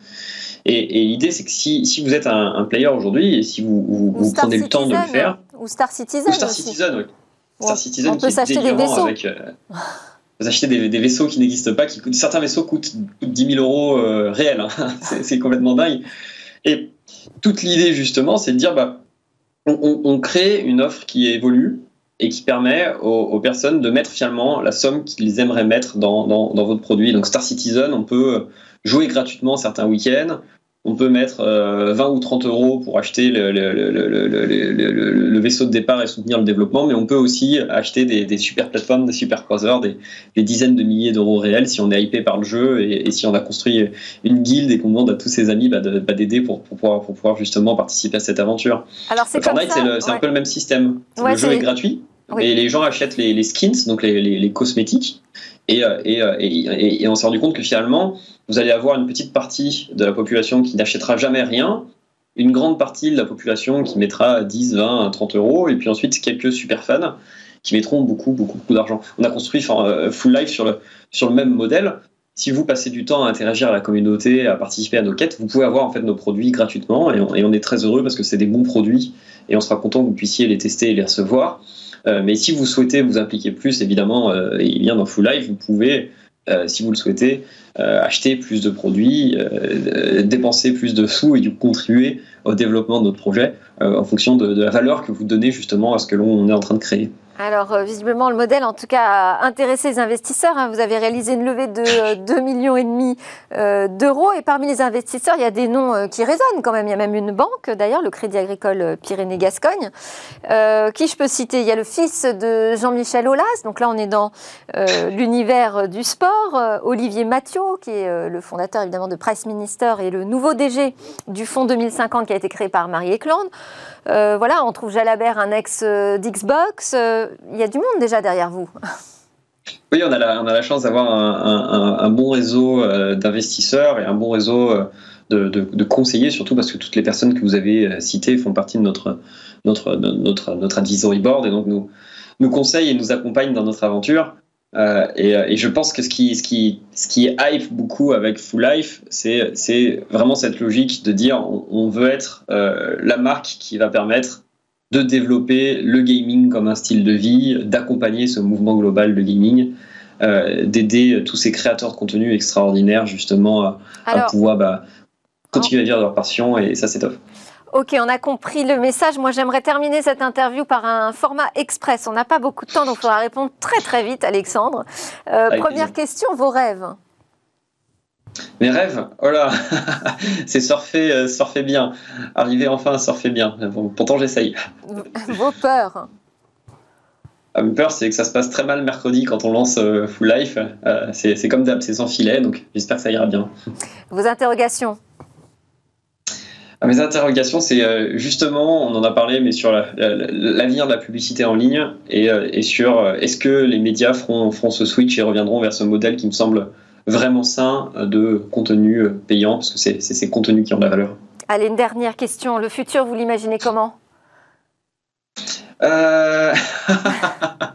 Et, l'idée, c'est que si, si, vous êtes un, player aujourd'hui et si vous, vous, prenez le temps de le faire. Ou Star Citizen. Ou Star Citizen, oui. Star Citizen on peut s'acheter des vaisseaux. Avec, euh, vous achetez des, des, vaisseaux qui n'existent pas, qui coûtent, certains vaisseaux coûtent, 10 000 euros euh, réels. Hein. c'est complètement dingue. Et toute l'idée, justement, c'est de dire bah, on, crée une offre qui évolue et qui permet aux, personnes de mettre finalement la somme qu'ils aimeraient mettre dans, dans, votre produit. Donc Star Citizen, on peut jouer gratuitement certains week-ends, on peut mettre 20 euh, ou 30 euros pour acheter le, le, vaisseau de départ et soutenir le développement, mais on peut aussi acheter des, super plateformes, des super croiseurs, des, dizaines de milliers d'euros réels si on est hypé par le jeu et, si on a construit une guilde et qu'on demande à tous ses amis bah, bah, d'aider pour, pour, pouvoir, pour pouvoir justement participer à cette aventure. Alors c'est Fortnite, c'est un peu le même système. le jeu est gratuit. Et les gens achètent les, skins, donc les, cosmétiques, et, euh, euh, et, on s'est rendu compte que finalement, vous allez avoir une petite partie de la population qui n'achètera jamais rien, une grande partie de la population qui mettra 10, 20, 30 euros, et puis ensuite quelques super fans qui mettront beaucoup, beaucoup, beaucoup d'argent. On a construit euh, Full Life sur le, sur le même modèle. Si vous passez du temps à interagir à la communauté, à participer à nos quêtes, vous pouvez avoir en fait nos produits gratuitement et on est très heureux parce que c'est des bons produits et on sera content que vous puissiez les tester et les recevoir. Euh, mais si vous souhaitez vous impliquer plus, évidemment, euh, il vient dans Full Life, vous pouvez, euh, si vous le souhaitez, acheter plus de produits, dépenser plus de sous et du contribuer au développement de notre projet en fonction de, la valeur que vous donnez justement à ce que l'on est en train de créer. Alors, euh, visiblement, le modèle, en tout cas, a intéressé les investisseurs. Hein. Vous avez réalisé une levée de 2,5 millions et demi euh, d'euros. Et parmi les investisseurs, il y a des noms euh, qui résonnent quand même. Il y a même une banque, d'ailleurs, le Crédit Agricole Pyrénées-Gascogne. qui je peux citer Il y a le fils de Jean-Michel Aulas. Donc là, on est dans l'univers du sport. Olivier Mathieu, qui est le fondateur, évidemment, de Price Minister et le nouveau DG du Fonds 2050 qui a été créé par Marie Eklund. Voilà, on trouve Jalabert, un ex d'Xbox il y a du monde déjà derrière vous. Oui, on a la, chance d'avoir un, bon réseau euh, d'investisseurs et un bon réseau euh, de, conseillers, surtout parce que toutes les personnes que vous avez euh, citées font partie de notre, notre, notre, notre advisory board et donc nous, nous conseillent et nous accompagnent dans notre aventure. Et, je pense que ce qui, ce qui, ce qui hype beaucoup avec Full Life, c'est vraiment cette logique de dire on, on veut être la marque qui va permettre de développer le gaming comme un style de vie, d'accompagner ce mouvement global de gaming, euh, d'aider tous ces créateurs de contenu extraordinaires justement à, pouvoir bah, continuer à vivre leur passion et ça c'est top. Ok, on a compris le message. Moi, j'aimerais terminer cette interview par un format express. On n'a pas beaucoup de temps, donc il faudra répondre très très vite, Alexandre. Euh, première question, vos rêves mes rêves, oh là, c'est surfer, euh, surfer bien. Arriver enfin à surfer bien. pourtant, j'essaye. Vos peurs ah, Mes peurs, c'est que ça se passe très mal mercredi quand on lance euh, Full Life. Euh, c'est comme d'hab, c'est sans filet, donc j'espère que ça ira bien. Vos interrogations? Mes interrogations, c'est justement, on en a parlé, mais sur l'avenir de la publicité en ligne et, sur est-ce que les médias feront, feront ce switch et reviendront vers ce modèle qui me semble vraiment sain de contenu euh, payant, parce que c'est ces contenus qui ont de la valeur. Allez, une dernière question. Le futur, vous l'imaginez comment? Euh...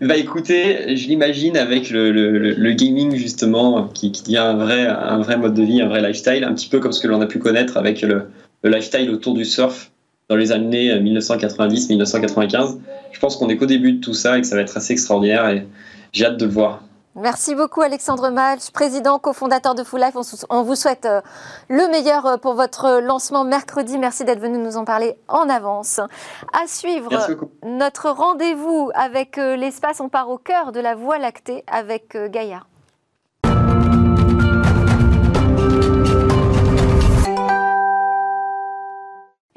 bah écoutez, je l'imagine avec le, gaming justement qui, qui devient un vrai, un vrai mode de vie, un vrai lifestyle, un petit peu comme ce que l'on a pu connaître avec le, lifestyle autour du surf dans les années 1990-1995. Je pense qu'on est qu'au début de tout ça et que ça va être assez extraordinaire et j'ai hâte de le voir. Merci beaucoup Alexandre Malch, président cofondateur de Full Life. On vous souhaite euh, le meilleur euh, pour votre lancement mercredi. Merci d'être venu nous en parler en avance. À suivre notre rendez-vous avec euh, l'espace. On part au cœur de la Voie lactée avec Gaïa.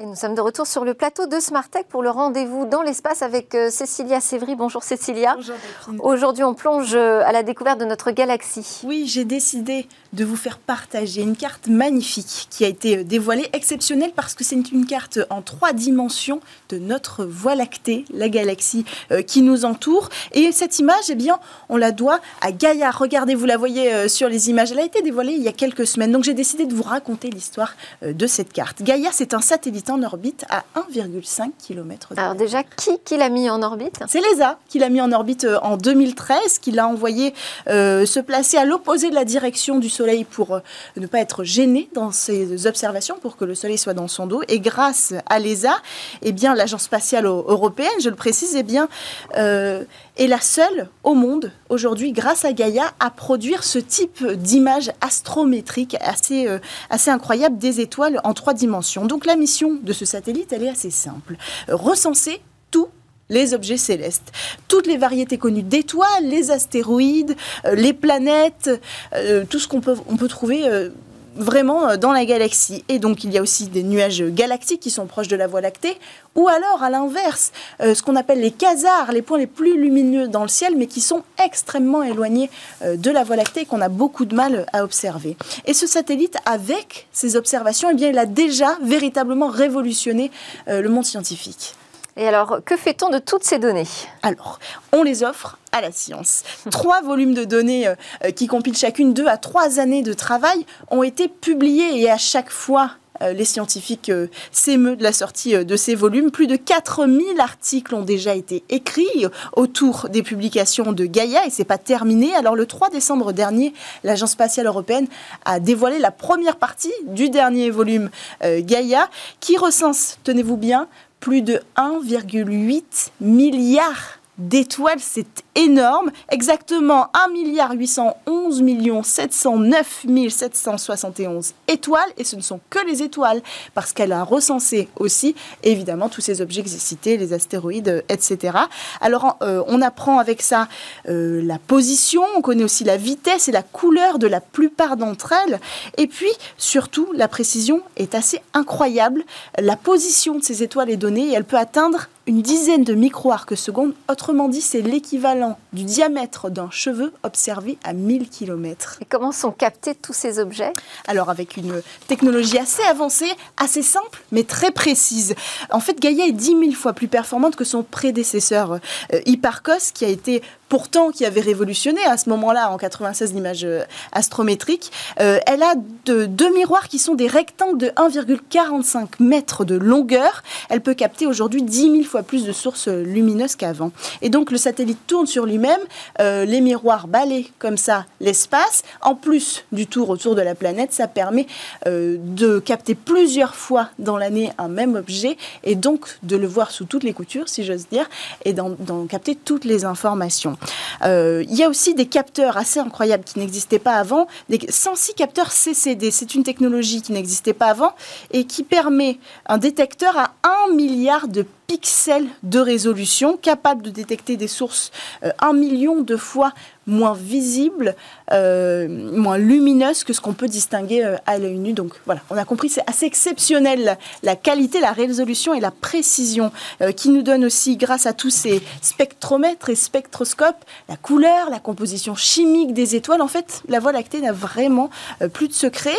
Nous sommes de retour sur le plateau de Smartech pour le rendez-vous dans l'espace avec euh, Cécilia Sévry. Bonjour Cécilia. Bonjour Aujourd'hui, on plonge euh, à la découverte de notre galaxie. Oui, j'ai décidé de vous faire partager une carte magnifique qui a été euh, dévoilée, exceptionnelle parce que c'est une carte en trois dimensions de notre Voie lactée, la galaxie qui nous entoure. Et cette image, eh bien, on la doit à Gaïa. Regardez, vous la voyez sur les images. Elle a été dévoilée il y a quelques semaines. Donc j'ai décidé de vous raconter l'histoire de cette carte. Gaïa, c'est un satellite en orbite à 1,5 km. Alors déjà, qui, qui l'a mis en orbite? C'est l'ESA qui l'a mis en orbite euh, en 2013, qui l'a envoyé euh, se placer à l'opposé de la direction du Soleil pour euh, ne pas être gêné dans ses observations, pour que le Soleil soit dans son dos. Et grâce à l'ESA, eh bien, l'Agence spatiale européenne, je le précise, eh bien, est la seule au monde aujourd'hui, grâce à Gaïa, à produire ce type d'image astrométrique assez, assez incroyable des étoiles en trois dimensions. Donc la mission de ce satellite, elle est assez simple. Recenser tous les objets célestes. Toutes les variétés connues d'étoiles, les astéroïdes, euh, les planètes, euh, tout ce qu'on peut, trouver euh, vraiment dans la galaxie. Et donc il y a aussi des nuages galactiques qui sont proches de la Voie lactée, ou alors à l'inverse, ce qu'on appelle les quasars, les points les plus lumineux dans le ciel, mais qui sont extrêmement éloignés de la Voie lactée et qu'on a beaucoup de mal à observer. Et ce satellite, avec ses observations, eh bien, il a déjà véritablement révolutionné le monde scientifique. Et alors, que fait-on de toutes ces données? Alors, on les offre à la science. Trois volumes de données euh, euh, qui compilent chacune deux à trois années de travail ont été publiés et à chaque fois, euh, les scientifiques s'émeuvent de la sortie de ces volumes. Plus de 4000 articles ont déjà été écrits autour des publications de Gaïa et c'est pas terminé. Alors le 3 décembre dernier, l'Agence spatiale européenne a dévoilé la première partie du dernier volume Gaïa qui recense, tenez-vous bien, plus de 1,8 milliard d'étoiles, c'est énorme. Exactement 1 milliard 811 millions 709 771 étoiles. Et ce ne sont que les étoiles, parce qu'elle a recensé aussi, évidemment, tous ces objets que j'ai cités, les astéroïdes, etc. Alors, euh, on apprend avec ça euh, la position, on connaît aussi la vitesse et la couleur de la plupart d'entre elles. Et puis, surtout, la précision est assez incroyable. La position de ces étoiles est donnée et elle peut atteindre une dizaine de micro-arcs secondes. Autrement dit, c'est l'équivalent du diamètre d'un cheveu observé à 1000 km. Et comment sont captés tous ces objets? Alors, avec une technologie assez avancée, assez simple, mais très précise. En fait, Gaia est 10 000 fois plus performante que son prédécesseur euh, Hipparcos, qui a été pourtant qui avait révolutionné à ce moment-là, en 96, l'image euh, astrométrique. Euh, elle a de, deux miroirs qui sont des rectangles de 1,45 mètres de longueur. Elle peut capter aujourd'hui 10 000 fois plus de sources lumineuses qu'avant. Et donc le satellite tourne sur lui-même, euh, les miroirs balayent comme ça l'espace. En plus du tour autour de la planète, ça permet de capter plusieurs fois dans l'année un même objet et donc de le voir sous toutes les coutures, si j'ose dire, et d'en capter toutes les informations. Euh, il y a aussi des capteurs assez incroyables qui n'existaient pas avant, des 106 capteurs CCD. C'est une technologie qui n'existait pas avant et qui permet un détecteur à 1 milliard de pixels de résolution, capable de détecter des sources euh, un million de fois moins visibles, euh, moins lumineuses que ce qu'on peut distinguer euh, à l'œil nu. Donc voilà, on a compris, c'est assez exceptionnel la qualité, la résolution et la précision qui nous donne aussi, grâce à tous ces spectromètres et spectroscopes, la couleur, la composition chimique des étoiles. En fait, la Voie lactée n'a vraiment plus de secret.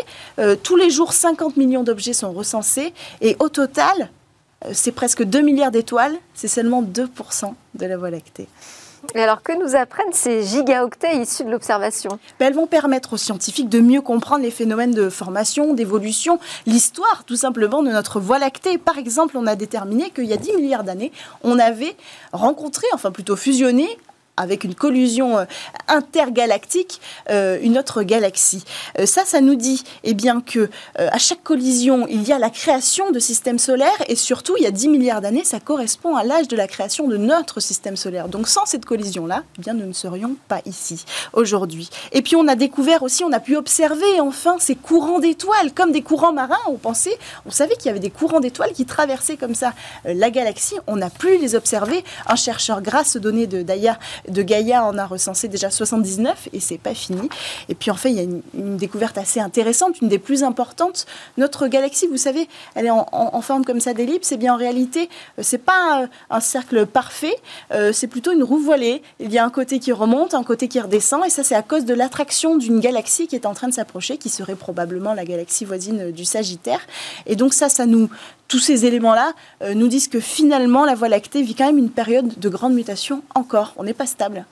tous les jours, 50 millions d'objets sont recensés et au total, c'est presque 2 milliards d'étoiles, c'est seulement 2% de la Voie lactée. Et alors, que nous apprennent ces gigaoctets issus de l'observation? Ben, Elles vont permettre aux scientifiques de mieux comprendre les phénomènes de formation, d'évolution, l'histoire tout simplement de notre Voie lactée. Par exemple, on a déterminé qu'il y a 10 milliards d'années, on avait rencontré, enfin plutôt fusionné, avec une collusion euh, intergalactique, euh, une autre galaxie. Euh, ça, ça nous dit eh bien, que à chaque collision, il y a la création de systèmes solaires et surtout, il y a 10 milliards d'années, ça correspond à l'âge de la création de notre système solaire. Donc sans cette collision-là, eh bien, nous ne serions pas ici aujourd'hui. Et puis on a découvert aussi, on a pu observer enfin ces courants d'étoiles, comme des courants marins. On pensait, on savait qu'il y avait des courants d'étoiles qui traversaient comme ça la galaxie. On n'a plus les observer. Un chercheur, grâce aux données de Daya, de Gaïa en a recensé déjà 79 et c'est pas fini. Et puis en fait, il y a une, découverte assez intéressante, une des plus importantes. Notre galaxie, vous savez, elle est en, forme comme ça d'ellipse. Et bien en réalité, euh, c'est pas un cercle parfait, euh, c'est plutôt une roue voilée. Il y a un côté qui remonte, un côté qui redescend, et ça c'est à cause de l'attraction d'une galaxie qui est en train de s'approcher, qui serait probablement la galaxie voisine du Sagittaire. Et donc ça, ça nous tous ces éléments-là euh, nous disent que finalement, la Voie lactée vit quand même une période de grande mutation encore. On n'est pas stable.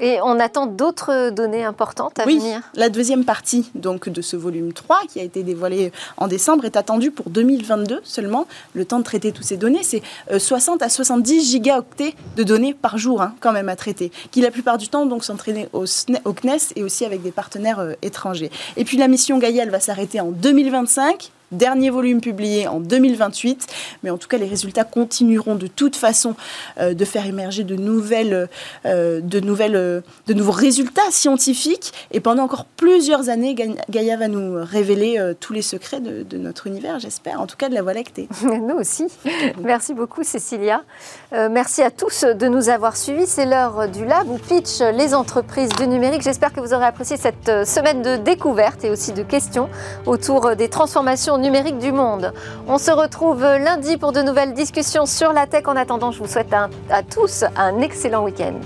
Et on attend d'autres données importantes à oui, venir. La deuxième partie donc de ce volume 3 qui a été dévoilé en décembre est attendue pour 2022 seulement. Le temps de traiter toutes ces données, c'est 60 euh, à 70 gigaoctets de données par jour hein, quand même à traiter, qui la plupart du temps donc s'entraîner au, au, CNES et aussi avec des partenaires euh, étrangers. Et puis la mission Gaïa, elle va s'arrêter en 2025 Dernier volume publié en 2028, mais en tout cas les résultats continueront de toute façon euh, de faire émerger de nouvelles, euh, de nouvelles, euh, de nouveaux résultats scientifiques. Et pendant encore plusieurs années, Gaïa va nous révéler tous les secrets de, notre univers, j'espère, en tout cas de la Voie lactée. Nous aussi. Merci beaucoup, Cécilia. merci à tous de nous avoir suivis. C'est l'heure du Lab où pitch les entreprises du numérique. J'espère que vous aurez apprécié cette semaine de découverte et aussi de questions autour des transformations numérique du monde. On se retrouve lundi pour de nouvelles discussions sur la tech. En attendant, je vous souhaite à tous un excellent week-end.